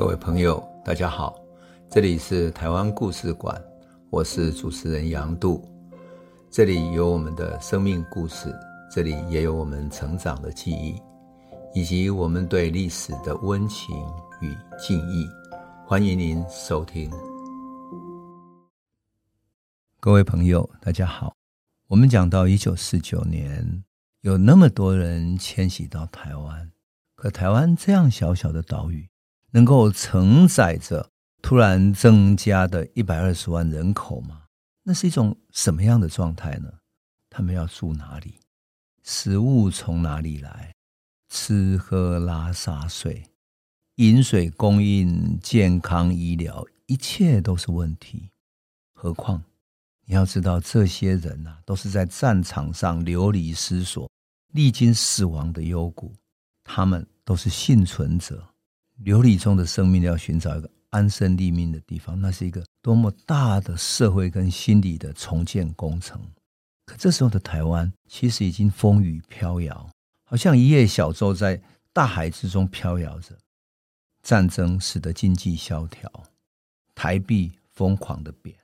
各位朋友，大家好，这里是台湾故事馆，我是主持人杨度，这里有我们的生命故事，这里也有我们成长的记忆，以及我们对历史的温情与敬意。欢迎您收听。各位朋友，大家好。我们讲到一九四九年，有那么多人迁徙到台湾，可台湾这样小小的岛屿，能够承载着突然增加的一百二十万人口吗？那是一种什么样的状态呢？他们要住哪里？食物从哪里来？吃喝拉撒睡，饮水供应、健康医疗，一切都是问题。何况。你要知道，这些人呐，都是在战场上流离失所、历经死亡的幽谷，他们都是幸存者。流离中的生命要寻找一个安身立命的地方，那是一个多么大的社会跟心理的重建工程。可这时候的台湾，其实已经风雨飘摇，好像一叶小舟在大海之中飘摇着。战争使得经济萧条，台币疯狂的贬。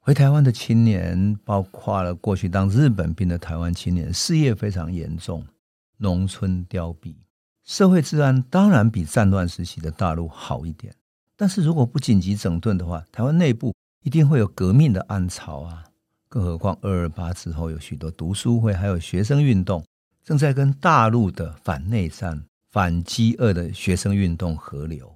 回台湾的青年，包括了过去当日本兵的台湾青年，失业非常严重，农村凋敝，社会治安当然比战乱时期的大陆好一点。但是如果不紧急整顿的话，台湾内部一定会有革命的暗潮啊！更何况二二八之后，有许多读书会，还有学生运动，正在跟大陆的反内战、反饥饿的学生运动合流。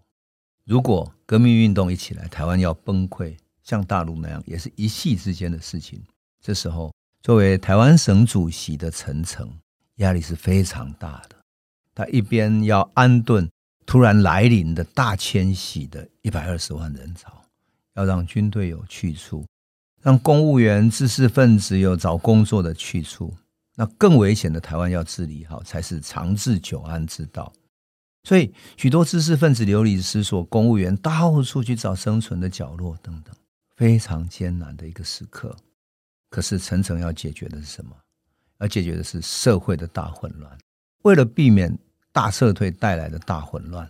如果革命运动一起来，台湾要崩溃。像大陆那样，也是一夕之间的事情。这时候，作为台湾省主席的陈诚，压力是非常大的。他一边要安顿突然来临的大迁徙的一百二十万人潮，要让军队有去处，让公务员、知识分子有找工作的去处。那更危险的，台湾要治理好，才是长治久安之道。所以，许多知识分子流离失所，公务员到处去找生存的角落，等等。非常艰难的一个时刻，可是层层要解决的是什么？要解决的是社会的大混乱。为了避免大撤退带来的大混乱，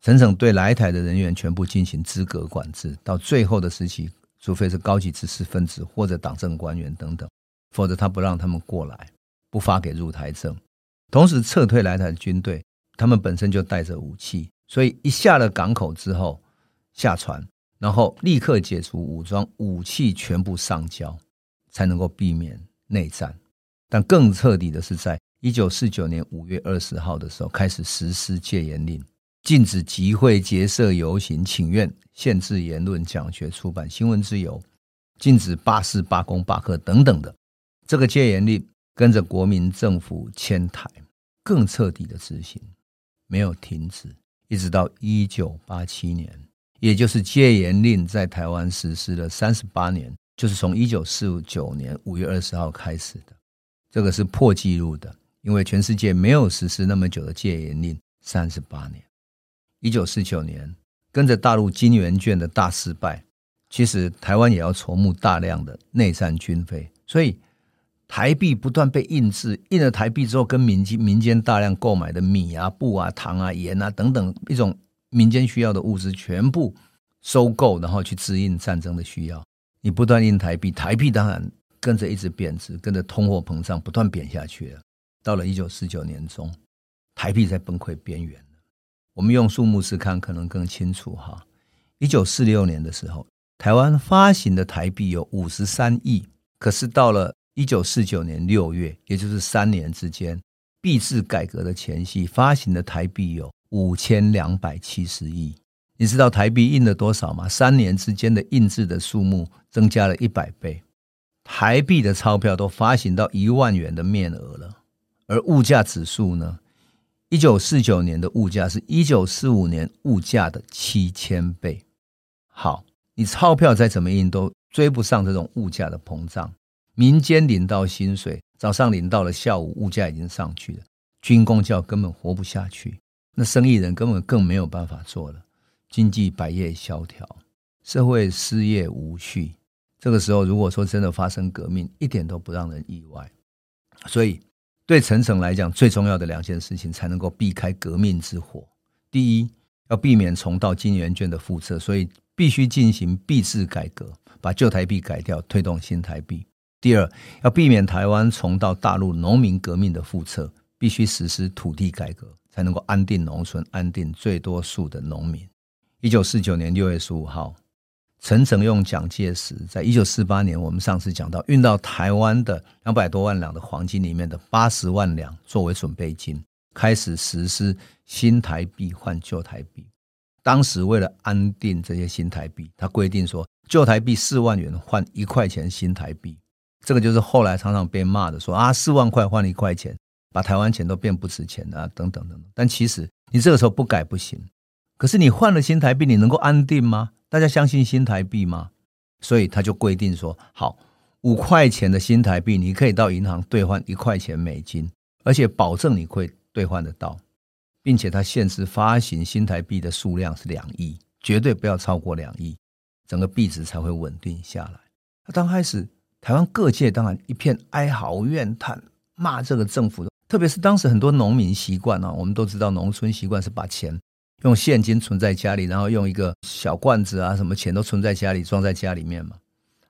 陈诚对来台的人员全部进行资格管制。到最后的时期，除非是高级知识分子或者党政官员等等，否则他不让他们过来，不发给入台证。同时撤退来台的军队，他们本身就带着武器，所以一下了港口之后下船。然后立刻解除武装，武器全部上交，才能够避免内战。但更彻底的是，在一九四九年五月二十号的时候，开始实施戒严令，禁止集会、结社、游行、请愿，限制言论、讲学、出版、新闻自由，禁止罢市、罢工、罢课等等的。这个戒严令跟着国民政府迁台，更彻底的执行，没有停止，一直到一九八七年。也就是戒严令在台湾实施了三十八年，就是从一九四九年五月二十号开始的，这个是破纪录的，因为全世界没有实施那么久的戒严令三十八年。一九四九年跟着大陆金圆券的大失败，其实台湾也要筹募大量的内战军费，所以台币不断被印制，印了台币之后，跟民间民间大量购买的米啊、布啊、糖啊、盐啊等等一种。民间需要的物资全部收购，然后去支应战争的需要。你不断印台币，台币当然跟着一直贬值，跟着通货膨胀不断贬下去了。到了一九四九年中，台币在崩溃边缘。我们用数目字看可能更清楚哈。一九四六年的时候，台湾发行的台币有五十三亿，可是到了一九四九年六月，也就是三年之间，币制改革的前夕，发行的台币有。五千两百七十亿，你知道台币印了多少吗？三年之间的印制的数目增加了一百倍，台币的钞票都发行到一万元的面额了。而物价指数呢？一九四九年的物价是一九四五年物价的七千倍。好，你钞票再怎么印都追不上这种物价的膨胀。民间领到薪水，早上领到了，下午物价已经上去了，军公教根本活不下去。那生意人根本更没有办法做了，经济百业萧条，社会失业无序。这个时候，如果说真的发生革命，一点都不让人意外。所以，对陈诚来讲，最重要的两件事情才能够避开革命之火：第一，要避免重蹈金圆券的覆辙，所以必须进行币制改革，把旧台币改掉，推动新台币。第二，要避免台湾重蹈大陆农民革命的覆辙，必须实施土地改革，才能够安定农村，安定最多数的农民。一九四九年六月十五号，陈诚用蒋介石在一九四八年，我们上次讲到运到台湾的两百多万两的黄金里面的八十万两作为准备金。开始实施新台币换旧台币，当时为了安定这些新台币，他规定说旧台币四万元换一块钱新台币，这个就是后来常常被骂的说啊，四万块换一块钱，把台湾钱都变不值钱啊，等等等等。但其实你这个时候不改不行，可是你换了新台币，你能够安定吗？大家相信新台币吗？所以他就规定说，好，五块钱的新台币你可以到银行兑换一块钱美金，而且保证你会。兑换得到，并且他限制发行新台币的数量是两亿，绝对不要超过两亿，整个币值才会稳定下来。那刚开始，台湾各界当然一片哀嚎怨叹，骂这个政府，特别是当时很多农民习惯啊，我们都知道农村习惯是把钱用现金存在家里，然后用一个小罐子啊，什么钱都存在家里，装在家里面嘛。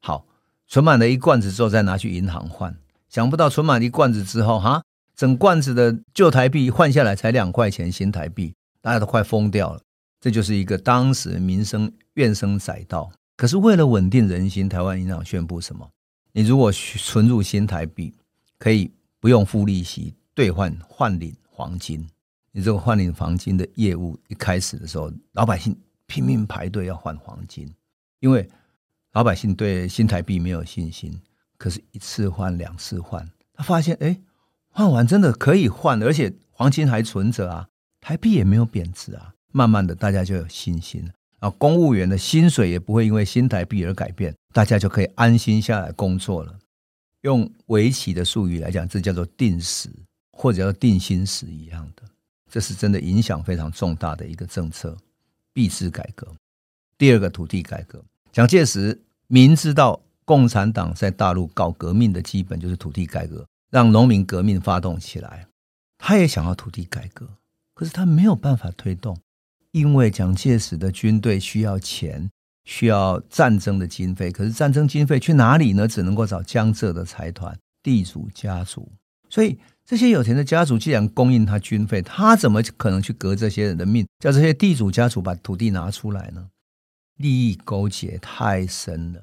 好，存满了一罐子之后，再拿去银行换，想不到存满一罐子之后，哈。整罐子的旧台币换下来才两块钱新台币，大家都快疯掉了。这就是一个当时民生怨声载道。可是为了稳定人心，台湾银行宣布什么？你如果存入新台币，可以不用付利息兑换换领黄金。你这个换领黄金的业务一开始的时候，老百姓拼命排队要换黄金，因为老百姓对新台币没有信心。可是，一次换两次换，他发现，哎。换完真的可以换，而且黄金还存着啊，台币也没有贬值啊。慢慢的，大家就有信心了。然后公务员的薪水也不会因为新台币而改变，大家就可以安心下来工作了。用围棋的术语来讲，这叫做定时或者叫定心时一样的，这是真的影响非常重大的一个政策——币制改革。第二个土地改革，蒋介石明知道共产党在大陆搞革命的基本就是土地改革。让农民革命发动起来，他也想要土地改革，可是他没有办法推动，因为蒋介石的军队需要钱，需要战争的经费，可是战争经费去哪里呢？只能够找江浙的财团、地主家族。所以这些有钱的家族既然供应他军费，他怎么可能去革这些人的命，叫这些地主家族把土地拿出来呢？利益勾结太深了。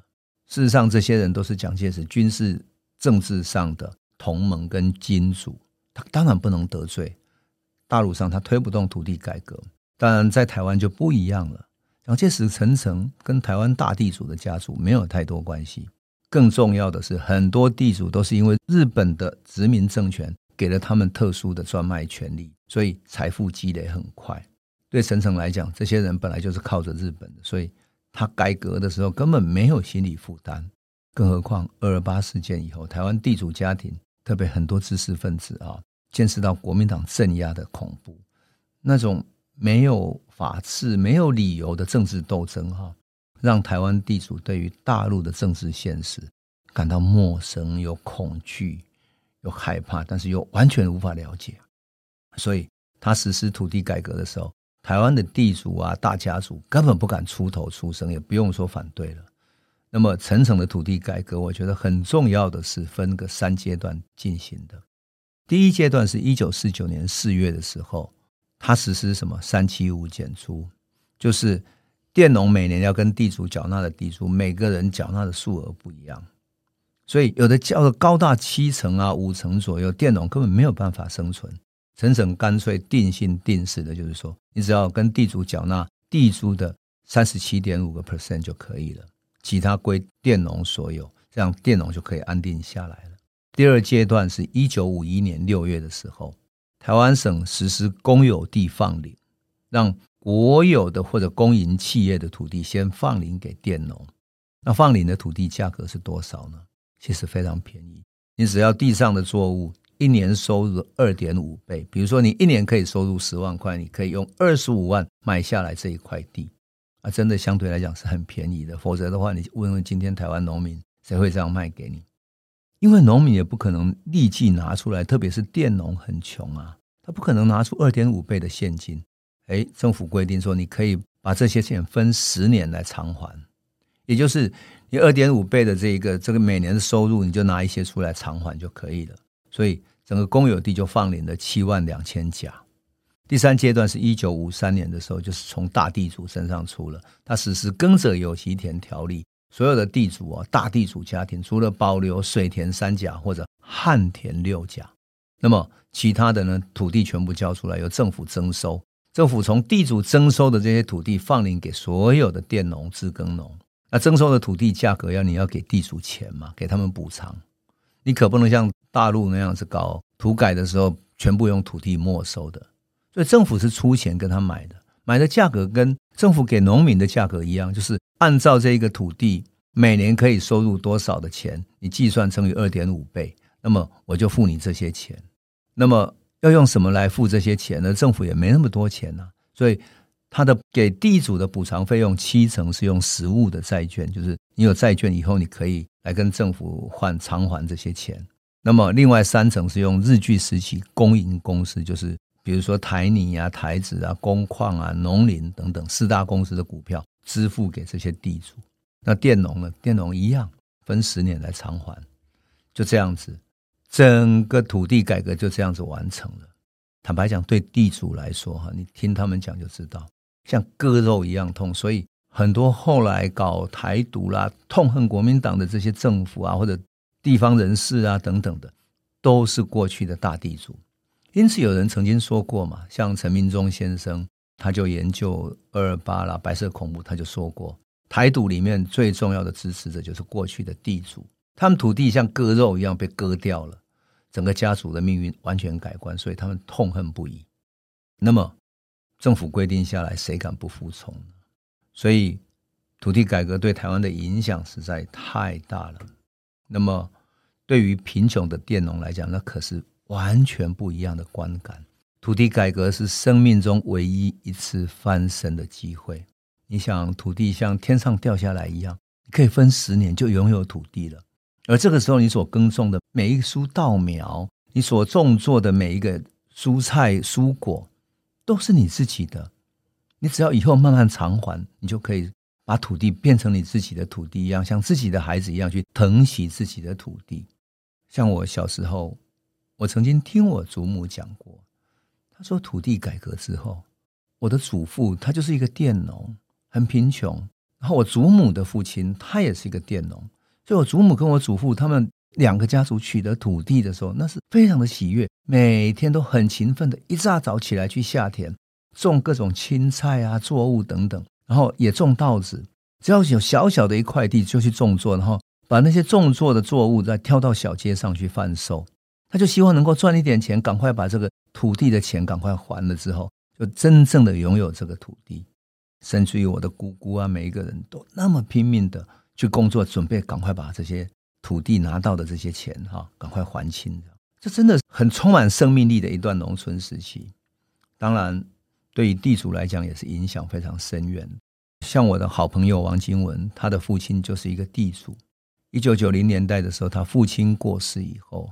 事实上，这些人都是蒋介石军事政治上的。同盟跟金主，他当然不能得罪。大陆上他推不动土地改革，当然在台湾就不一样了。蒋介石、陈诚跟台湾大地主的家族没有太多关系。更重要的是，很多地主都是因为日本的殖民政权给了他们特殊的专卖权利，所以财富积累很快。对陈诚来讲，这些人本来就是靠着日本的，所以他改革的时候根本没有心理负担。更何况二二八事件以后，台湾地主家庭。特别很多知识分子啊，见识到国民党镇压的恐怖，那种没有法治、没有理由的政治斗争，哈，让台湾地主对于大陆的政治现实感到陌生、有恐惧、又害怕，但是又完全无法了解。所以他实施土地改革的时候，台湾的地主啊、大家族根本不敢出头出声，也不用说反对了。那么，层层的土地改革，我觉得很重要的是分个三阶段进行的。第一阶段是一九四九年四月的时候，他实施什么三七五减租，就是佃农每年要跟地主缴纳的地租，每个人缴纳的数额不一样，所以有的叫做高达七层啊、五层左右，佃农根本没有办法生存。陈省干脆定性定式的，就是说，你只要跟地主缴纳地租的三十七点五个 percent 就可以了。其他归佃农所有，这样佃农就可以安定下来了。第二阶段是一九五一年六月的时候，台湾省实施公有地放领，让国有的或者公营企业的土地先放领给佃农。那放领的土地价格是多少呢？其实非常便宜，你只要地上的作物一年收入二点五倍，比如说你一年可以收入十万块，你可以用二十五万买下来这一块地。啊，真的相对来讲是很便宜的，否则的话，你问问今天台湾农民，谁会这样卖给你？因为农民也不可能立即拿出来，特别是佃农很穷啊，他不可能拿出二点五倍的现金哎，政府规定说你可以把这些钱分十年来偿还，也就是你二点五倍的这个这个每年的收入，你就拿一些出来偿还就可以了。所以整个公有地就放领了七万两千甲。第三阶段是一九五三年的时候，就是从大地主身上出了，他实施耕者有其田条例，所有的地主啊，大地主家庭除了保留水田三甲或者旱田六甲，那么其他的呢，土地全部交出来，由政府征收。政府从地主征收的这些土地放领给所有的佃农、自耕农。那征收的土地价格要你要给地主钱嘛，给他们补偿。你可不能像大陆那样子搞土改的时候，全部用土地没收的。所以政府是出钱跟他买的，买的价格跟政府给农民的价格一样，就是按照这一个土地每年可以收入多少的钱，你计算乘以二点五倍，那么我就付你这些钱。那么要用什么来付这些钱呢？政府也没那么多钱呐，所以他的给地主的补偿费用七成是用实物的债券，就是你有债券以后，你可以来跟政府换偿还这些钱。那么另外三成是用日据时期公营公司，就是。比如说台泥啊、台纸啊、工矿啊、农林等等四大公司的股票支付给这些地主，那佃农呢？佃农一样分十年来偿还，就这样子，整个土地改革就这样子完成了。坦白讲，对地主来说，哈，你听他们讲就知道，像割肉一样痛。所以很多后来搞台独啦、痛恨国民党的这些政府啊，或者地方人士啊等等的，都是过去的大地主。因此，有人曾经说过嘛，像陈明忠先生，他就研究二二八啦、白色恐怖，他就说过，台独里面最重要的支持者就是过去的地主，他们土地像割肉一样被割掉了，整个家族的命运完全改观，所以他们痛恨不已。那么，政府规定下来，谁敢不服从呢？所以，土地改革对台湾的影响实在太大了。那么，对于贫穷的佃农来讲，那可是。完全不一样的观感。土地改革是生命中唯一一次翻身的机会。你想，土地像天上掉下来一样，可以分十年就拥有土地了。而这个时候，你所耕种的每一株稻苗，你所种作的每一个蔬菜蔬果，都是你自己的。你只要以后慢慢偿还，你就可以把土地变成你自己的土地一样，像自己的孩子一样去疼惜自己的土地。像我小时候。我曾经听我祖母讲过，她说土地改革之后，我的祖父他就是一个佃农，很贫穷。然后我祖母的父亲他也是一个佃农，所以我祖母跟我祖父他们两个家族取得土地的时候，那是非常的喜悦，每天都很勤奋的，一大早起来去下田种各种青菜啊、作物等等，然后也种稻子。只要有小小的一块地，就去种作，然后把那些种作的作物再挑到小街上去贩售。他就希望能够赚一点钱，赶快把这个土地的钱赶快还了之后，就真正的拥有这个土地。甚至于我的姑姑啊，每一个人都那么拼命的去工作，准备赶快把这些土地拿到的这些钱哈，赶快还清。这真的很充满生命力的一段农村时期。当然，对于地主来讲也是影响非常深远。像我的好朋友王金文，他的父亲就是一个地主。一九九零年代的时候，他父亲过世以后。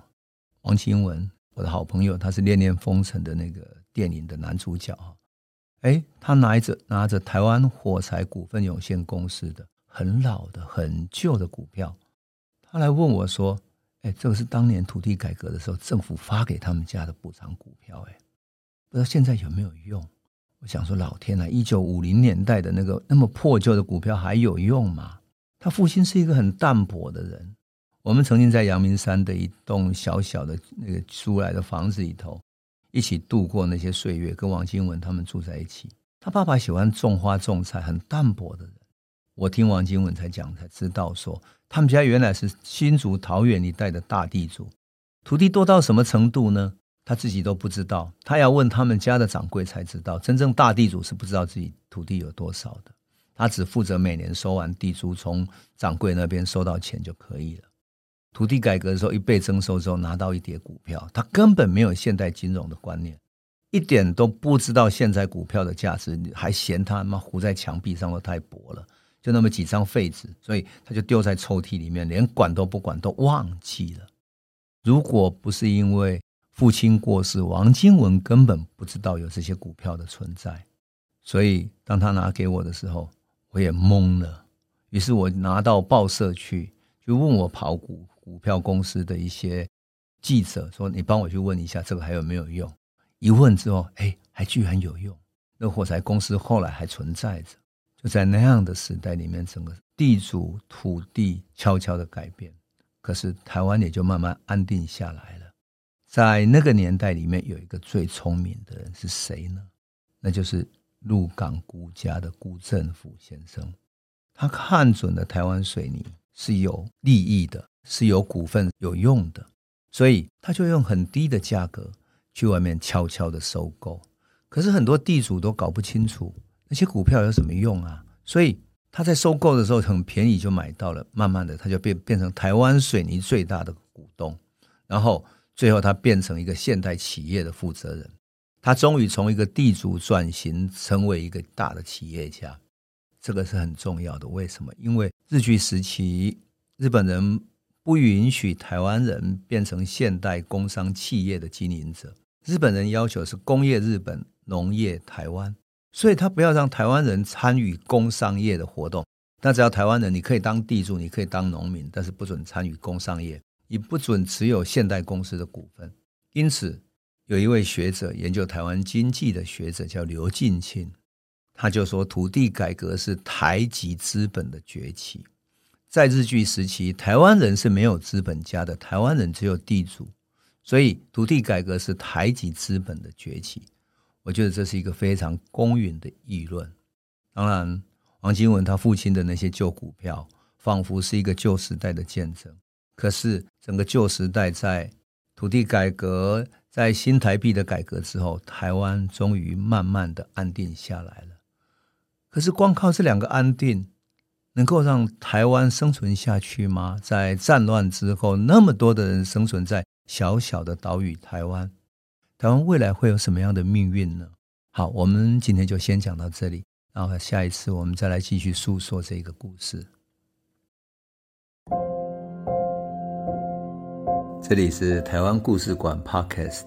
王金文，我的好朋友，他是《恋恋风尘》的那个电影的男主角。哈哎，他拿着拿着台湾火柴股份有限公司的很老的、很旧的股票，他来问我说：“哎，这个是当年土地改革的时候政府发给他们家的补偿股票，哎，不知道现在有没有用？”我想说：“老天呐，一九五零年代的那个那么破旧的股票还有用吗？”他父亲是一个很淡泊的人。我们曾经在阳明山的一栋小小的那个租来的房子里头，一起度过那些岁月，跟王金文他们住在一起。他爸爸喜欢种花种菜，很淡泊的人。我听王金文才讲，才知道说，他们家原来是新竹桃园一带的大地主，土地多到什么程度呢？他自己都不知道，他要问他们家的掌柜才知道。真正大地主是不知道自己土地有多少的，他只负责每年收完地租，从掌柜那边收到钱就可以了。土地改革的时候，一被征收之后，拿到一叠股票，他根本没有现代金融的观念，一点都不知道现在股票的价值，还嫌他妈糊在墙壁上都太薄了，就那么几张废纸，所以他就丢在抽屉里面，连管都不管，都忘记了。如果不是因为父亲过世，王金文根本不知道有这些股票的存在。所以当他拿给我的时候，我也懵了。于是我拿到报社去，就问我跑股股票公司的一些记者说：“你帮我去问一下，这个还有没有用？”一问之后，哎，还居然有用。那火柴公司后来还存在着。就在那样的时代里面，整个地主土地悄悄的改变，可是台湾也就慢慢安定下来了。在那个年代里面，有一个最聪明的人是谁呢？那就是鹿港辜家的辜振甫先生。他看准了台湾水泥是有利益的，是有股份有用的，所以他就用很低的价格去外面悄悄的收购。可是很多地主都搞不清楚。那些股票有什么用啊？所以他在收购的时候很便宜就买到了，慢慢的他就变变成台湾水泥最大的股东，然后最后他变成一个现代企业的负责人，他终于从一个地主转型成为一个大的企业家，这个是很重要的。为什么？因为日据时期日本人不允许台湾人变成现代工商企业的经营者，日本人要求是工业日本，农业台湾。所以他不要让台湾人参与工商业的活动，那只要台湾人，你可以当地主，你可以当农民，但是不准参与工商业，你不准持有现代公司的股份。因此，有一位学者研究台湾经济的学者叫刘进庆，他就说土地改革是台籍资本的崛起。在日据时期，台湾人是没有资本家的，台湾人只有地主，所以土地改革是台籍资本的崛起。我觉得这是一个非常公允的议论。当然，王金文他父亲的那些旧股票，仿佛是一个旧时代的见证。可是，整个旧时代在土地改革、在新台币的改革之后，台湾终于慢慢的安定下来了。可是，光靠这两个安定，能够让台湾生存下去吗？在战乱之后，那么多的人生存在小小的岛屿台湾。台湾未来会有什么样的命运呢？好，我们今天就先讲到这里，然后下一次我们再来继续诉说这个故事。这里是台湾故事馆 Podcast，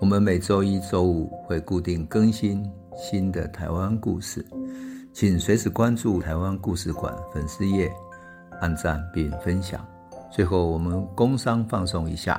我们每周一、周五会固定更新新的台湾故事，请随时关注台湾故事馆粉丝页，按赞并分享。最后，我们工商放送一下。